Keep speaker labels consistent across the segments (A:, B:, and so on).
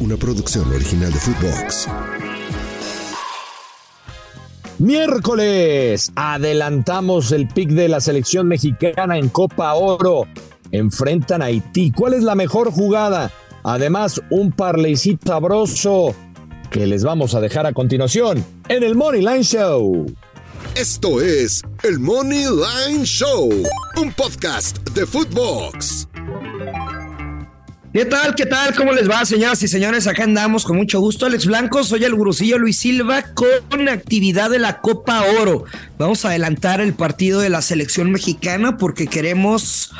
A: Una producción original de Footbox.
B: Miércoles, adelantamos el pick de la selección mexicana en Copa Oro. Enfrentan a Haití. ¿Cuál es la mejor jugada? Además, un parleycito sabroso que les vamos a dejar a continuación en el Money Line Show.
A: Esto es el Money Line Show, un podcast de Footbox.
C: ¿Qué tal? ¿Qué tal? ¿Cómo les va, señoras y señores? Acá andamos con mucho gusto. Alex Blanco, soy el gurusillo Luis Silva con actividad de la Copa Oro. Vamos a adelantar el partido de la selección mexicana porque queremos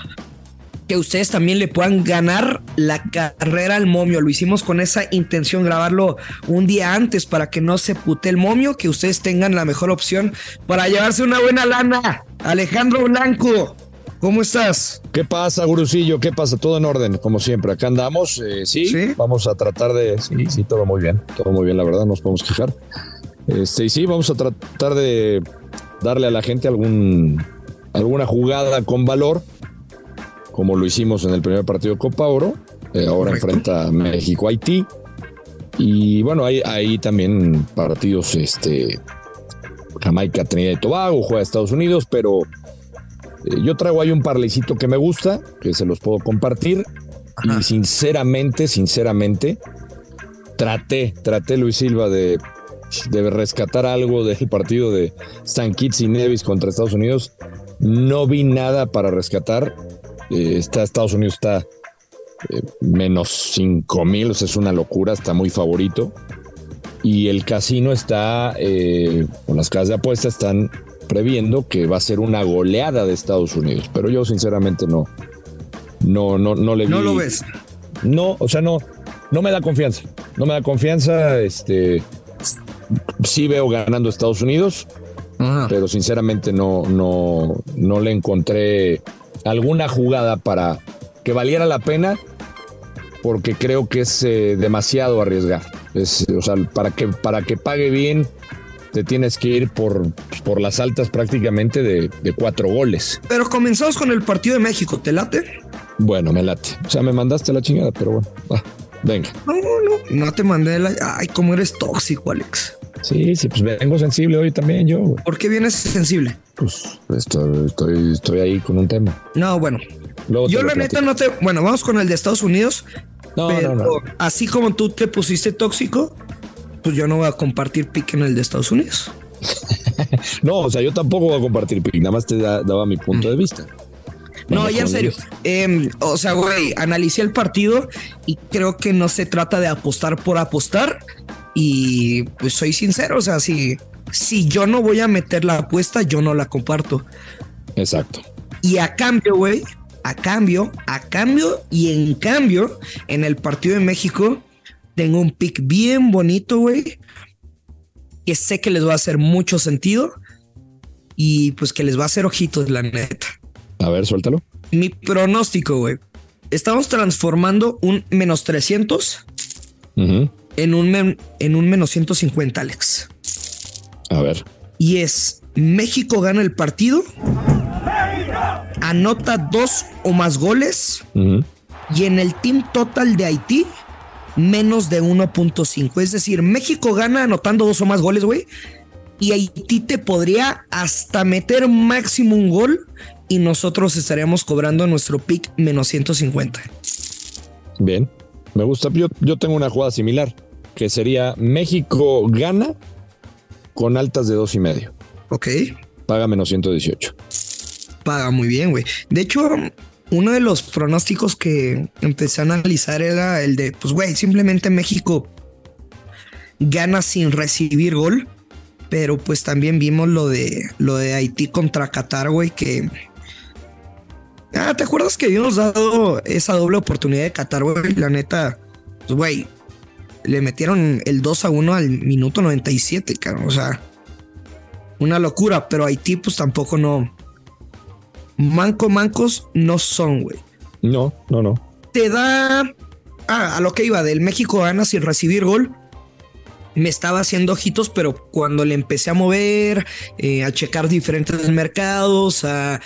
C: que ustedes también le puedan ganar la carrera al momio. Lo hicimos con esa intención, grabarlo un día antes para que no se pute el momio, que ustedes tengan la mejor opción para llevarse una buena lana. Alejandro Blanco, ¿Cómo estás?
B: ¿Qué pasa, Gurusillo? ¿Qué pasa? Todo en orden, como siempre. Acá andamos. Eh, ¿sí? vamos a tratar de. Sí, sí, todo muy bien. Todo muy bien, la verdad, no nos podemos quejar. Este, y sí, vamos a tratar de darle a la gente algún, alguna jugada con valor, como lo hicimos en el primer partido de Copa Oro. Eh, ahora enfrenta México-Haití. Y bueno, hay, hay también partidos, este, Jamaica, Trinidad y Tobago, juega Estados Unidos, pero yo traigo ahí un parlecito que me gusta, que se los puedo compartir. Y sinceramente, sinceramente, traté, traté Luis Silva de, de rescatar algo del partido de San Kitts y Nevis contra Estados Unidos. No vi nada para rescatar. Eh, está, Estados Unidos está eh, menos 5 mil, o sea, es una locura, está muy favorito. Y el casino está, con las casas de apuestas están previendo que va a ser una goleada de Estados Unidos, pero yo sinceramente no, no, no, no le vi.
C: No lo ves.
B: No, o sea, no, no me da confianza. No me da confianza. Este, sí veo ganando Estados Unidos, pero sinceramente no, no, no le encontré alguna jugada para que valiera la pena, porque creo que es eh, demasiado arriesgar. Es, o sea, para que, para que pague bien te tienes que ir por, por las altas prácticamente de, cuatro goles.
C: Pero comenzamos con el partido de México, ¿te late?
B: Bueno, me late. O sea, me mandaste la chingada, pero bueno, va, venga.
C: No, no, no te mandé la... Ay, cómo eres tóxico, Alex.
B: Sí, sí, pues vengo sensible hoy también yo.
C: ¿Por qué vienes sensible?
B: Pues estoy, estoy, estoy ahí con un tema.
C: No, bueno. yo la neta no te... Bueno, vamos con el de Estados Unidos. No, pero no, no. así como tú te pusiste tóxico, pues yo no voy a compartir pick en el de Estados Unidos.
B: no, o sea, yo tampoco voy a compartir pick, nada más te daba mi punto de vista.
C: No, ya en serio. Em, o sea, güey, analicé el partido y creo que no se trata de apostar por apostar. Y pues soy sincero, o sea, si, si yo no voy a meter la apuesta, yo no la comparto.
B: Exacto.
C: Y a cambio, güey, a cambio, a cambio y en cambio, en el partido de México, tengo un pick bien bonito, güey, que sé que les va a hacer mucho sentido y pues que les va a hacer ojitos, la neta.
B: A ver, suéltalo.
C: Mi pronóstico, güey. Estamos transformando un menos 300 en, un en un menos 150, Alex.
B: A ver.
C: Y es México gana el partido, anota dos o más goles y en el team total de Haití menos de 1.5. Es decir, México gana anotando dos o más goles, güey. Y Haití te podría hasta meter máximo un gol y nosotros estaríamos cobrando nuestro pick menos 150.
B: Bien, me gusta. Yo, yo tengo una jugada similar, que sería México gana con altas de dos y medio.
C: Ok.
B: Paga menos 118.
C: Paga muy bien, güey. De hecho, uno de los pronósticos que empecé a analizar era el de, pues, güey, simplemente México gana sin recibir gol. Pero pues también vimos lo de lo de Haití contra Qatar, güey, que Ah, ¿te acuerdas que habíamos dado esa doble oportunidad de Qatar, güey? La neta, pues, güey, le metieron el 2 a 1 al minuto 97, cabrón. O sea, una locura, pero Haití, pues tampoco no. Manco mancos no son, güey.
B: No, no, no.
C: Te da. Ah, a lo que iba, del México gana sin recibir gol me estaba haciendo ojitos, pero cuando le empecé a mover, eh, a checar diferentes mercados, a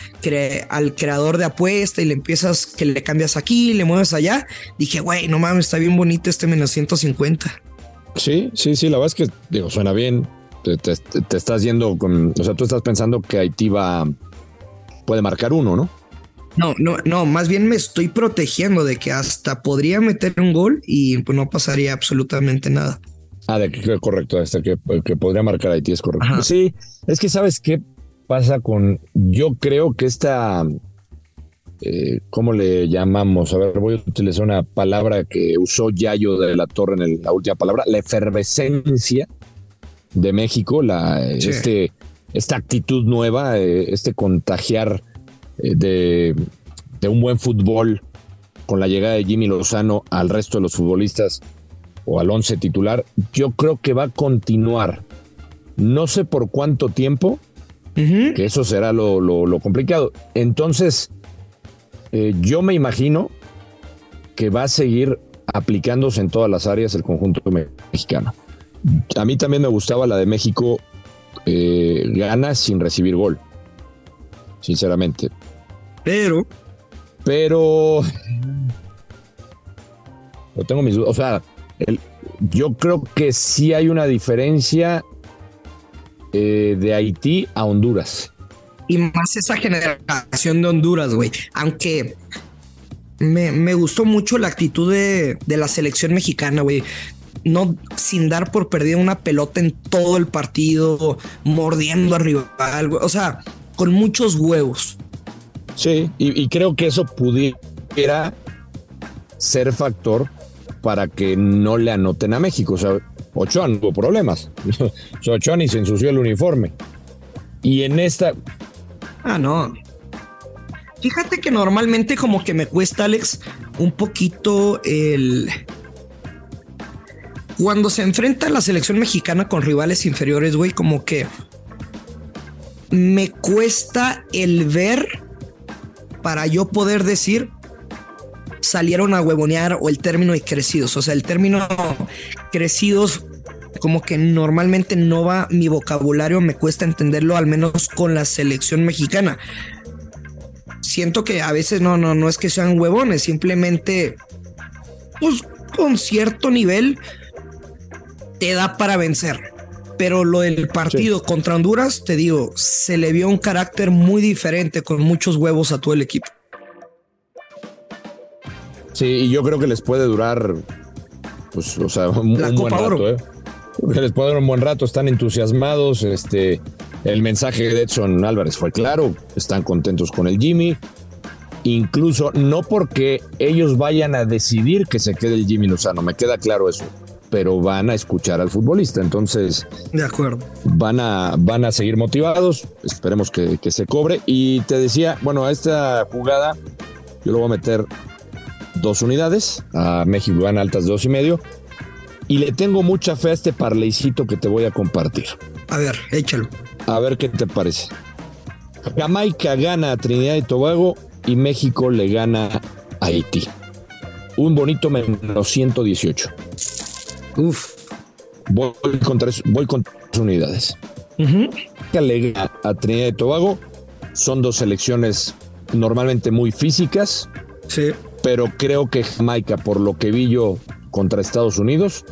C: al creador de apuesta y le empiezas que le cambias aquí, le mueves allá, dije, güey, no mames, está bien bonito este menos 150.
B: Sí, sí, sí, la verdad es que digo, suena bien. Te, estás yendo con, o sea, tú estás pensando que Haití va, puede marcar uno, ¿no?
C: No, no, no, más bien me estoy protegiendo de que hasta podría meter un gol y pues no pasaría absolutamente nada.
B: Ah, de que correcto, hasta que, que podría marcar Haití es correcto. Sí, es que sabes qué pasa con. Yo creo que esta. Eh, ¿Cómo le llamamos? A ver, voy a utilizar una palabra que usó Yayo de la Torre en la última palabra, la efervescencia de México, la, este, esta actitud nueva, eh, este contagiar eh, de, de un buen fútbol con la llegada de Jimmy Lozano al resto de los futbolistas o al once titular, yo creo que va a continuar. No sé por cuánto tiempo, que eso será lo, complicado. Entonces, eh, yo me imagino que va a seguir aplicándose en todas las áreas el conjunto mexicano. A mí también me gustaba la de México eh, gana sin recibir gol, sinceramente.
C: Pero.
B: Pero. Yo tengo mis dudas. O sea, yo creo que sí hay una diferencia eh, de Haití a Honduras.
C: Y más esa generación de Honduras, güey. Aunque me, gustó mucho la actitud de, la selección mexicana, güey. No sin dar por perdida una pelota en todo el partido, mordiendo arriba, algo. O sea, con muchos huevos.
B: Sí, y creo que eso pudiera ser factor para que no le anoten a México. O sea, Ochoa no tuvo problemas. o sea, Ochoa ni se ensució el uniforme. Y en esta.
C: Ah, no. Fíjate que normalmente, como que me cuesta, Alex, un poquito el. Cuando se enfrenta la selección mexicana con rivales inferiores, güey, como que me cuesta el ver para yo poder decir salieron a huevonear o el término de crecidos. O sea, el término crecidos como que normalmente no va mi vocabulario, me cuesta entenderlo al menos con la selección mexicana. Siento que a veces no, no, no es que sean huevones, simplemente pues con cierto nivel te da para vencer. Pero lo del partido contra Honduras, te digo, se le vio un carácter muy diferente con muchos huevos a todo el equipo.
B: Sí, y yo creo que les puede durar, pues, o sea, un, buen rato, ¿eh? les puede durar un buen rato, están entusiasmados, este, el mensaje de Edson Álvarez fue claro, están contentos con el Jimmy, incluso no porque ellos vayan a decidir que se quede el Jimmy Lozano, me queda claro eso, pero van a escuchar al futbolista, entonces...
C: De acuerdo.
B: Van a, van a seguir motivados, esperemos que, que se cobre, y te decía, bueno, a esta jugada yo lo voy a meter dos unidades, a México van altas dos y medio. Y le tengo mucha fe a este parleycito que te voy a compartir.
C: A ver, échalo.
B: A ver qué te parece. Jamaica gana a Trinidad y Tobago y México le gana a Haití. Un bonito menos 118.
C: Uf.
B: Voy con tres, voy con tres unidades. Uh a Trinidad y Tobago. Son dos selecciones normalmente muy físicas.
C: Sí
B: pero creo que Jamaica, por lo que vi yo contra Estados Unidos,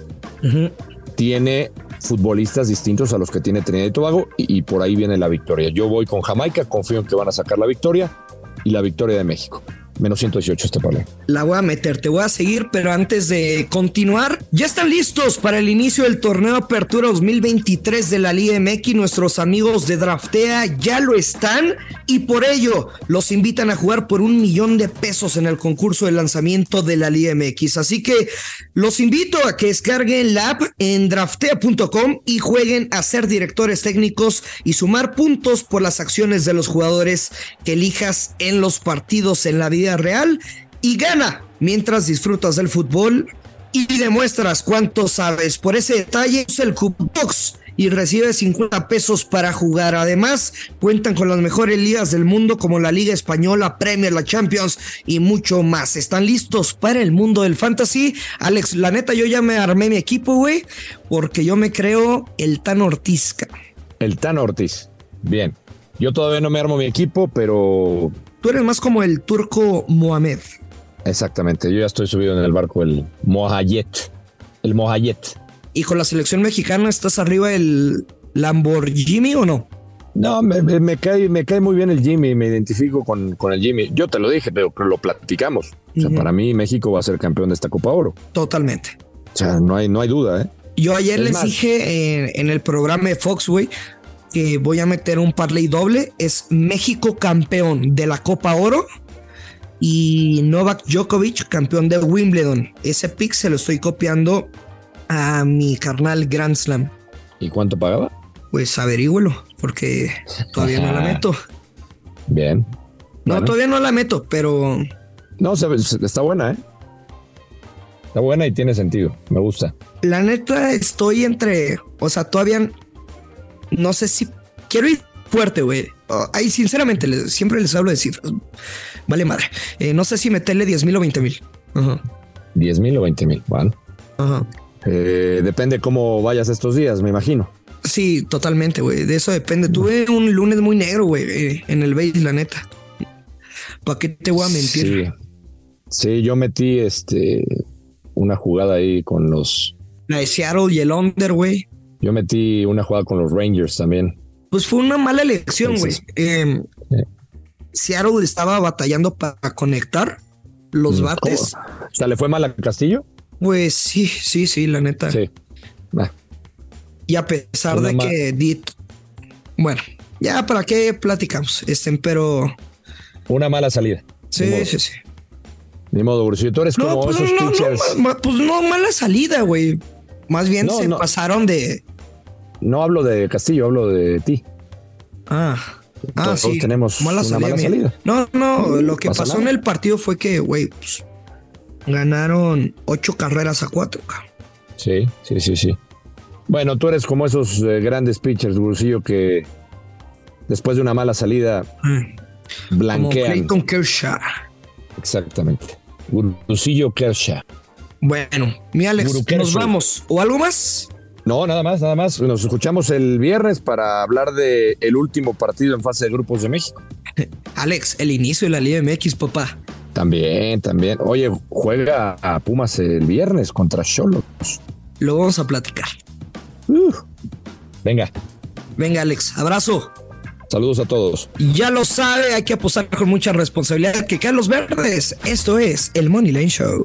B: tiene futbolistas distintos a los que tiene Trinidad y Tobago y, por ahí viene la victoria. Yo voy con Jamaica, confío en que van a sacar la victoria y la victoria de México. Menos 118 este parlay.
C: La voy a meter, te voy a seguir, pero antes de continuar, ya están listos para el inicio del torneo Apertura 2023 de la Liga MX. Nuestros amigos de Draftea ya lo están y por ello los invitan a jugar por un millón de pesos en el concurso de lanzamiento de la Liga MX. Así que los invito a que descarguen la app en draftea.com y jueguen a ser directores técnicos y sumar puntos por las acciones de los jugadores que elijas en los partidos en la vida real y gana mientras disfrutas del fútbol y demuestras cuánto sabes. Por ese detalle, usa el Box y recibe 50 pesos para jugar. Además, cuentan con las mejores ligas del mundo como la Liga Española, Premier, la Champions y mucho más. ¿Están listos para el mundo del fantasy? Alex, la neta, yo ya me armé mi equipo, güey, porque yo me creo el Tan Ortiz.
B: El Tan Ortiz. Bien. Yo todavía no me armo mi equipo, pero
C: Tú eres más como el turco Mohamed.
B: Exactamente, yo ya estoy subido en el barco, el Mohayet. El Mohayet.
C: ¿Y con la selección mexicana estás arriba del Lamborghini o no?
B: No, me, cae, me cae muy bien el Jimmy, me identifico con, con el Jimmy. Yo te lo dije, pero, lo platicamos. O sea, para mí México va a ser campeón de esta Copa Oro.
C: Totalmente.
B: O sea, no hay, no hay duda, ¿eh?
C: Yo ayer les dije en, en, el programa de Fox, güey, que voy a meter un parlay doble es México campeón de la Copa Oro y Novak Djokovic campeón de Wimbledon. Ese pick se lo estoy copiando a mi carnal Grand Slam.
B: ¿Y cuánto pagaba?
C: Pues averígüelo, porque todavía no la meto.
B: Bien.
C: No, todavía no la meto, pero.
B: No, está buena, ¿eh? Está buena y tiene sentido. Me gusta.
C: La neta, estoy entre. O sea, todavía no sé si quiero ir fuerte, güey. Oh, ahí, sinceramente, siempre les hablo de cifras. Vale, madre. Eh, no sé si meterle 10 mil o 20 mil.
B: 10 mil o 20 mil, bueno. Ajá. Eh, depende cómo vayas estos días, me imagino.
C: Sí, totalmente, güey. De eso depende. Tuve un lunes muy negro, güey, eh, en el base, la neta. ¿Para qué te voy a mentir?
B: Sí. sí, yo metí este una jugada ahí con los.
C: La de Seattle y el Under, güey.
B: Yo metí una jugada con los Rangers también.
C: Pues fue una mala elección, güey. Eh, Seattle estaba batallando para conectar los mm, bates.
B: O sea, ¿le fue mal a Castillo?
C: Pues sí, sí, sí, la neta. Sí. Y a pesar de que Dit. Bueno, ya para qué platicamos, este, pero.
B: Una mala salida.
C: Sí, sí, sí.
B: Ni modo, Bruce. Tú eres como pues, esos
C: no, pues no, mala salida, güey. Más bien se pasaron de,
B: no hablo de Castillo, hablo de ti.
C: Ah. ah, sí.
B: tenemos una mala salida.
C: No, no, lo que pasó en el partido fue que, güey, pues, ganaron ocho carreras a cuatro.
B: Sí, sí, sí, sí. Bueno, tú eres como esos eh, grandes pitchers, Bursillo, que después de una mala salida mm. blanquean.
C: Como Kershaw.
B: Exactamente. Bursillo Kershaw.
C: Bueno, mi Alex, nos vamos. ¿O algo más?
B: No, nada más, nada más. Nos escuchamos el viernes para hablar de el último partido en fase de grupos de México.
C: Alex, el inicio de la Liga MX, papá.
B: También, también. Oye, juega a Pumas el viernes contra Cholos.
C: Lo vamos a platicar.
B: venga.
C: Venga, Alex. Abrazo.
B: Saludos a todos.
C: Ya lo sabe, hay que apostar con mucha responsabilidad que Carlos Verdes. Esto es el Money Line Show.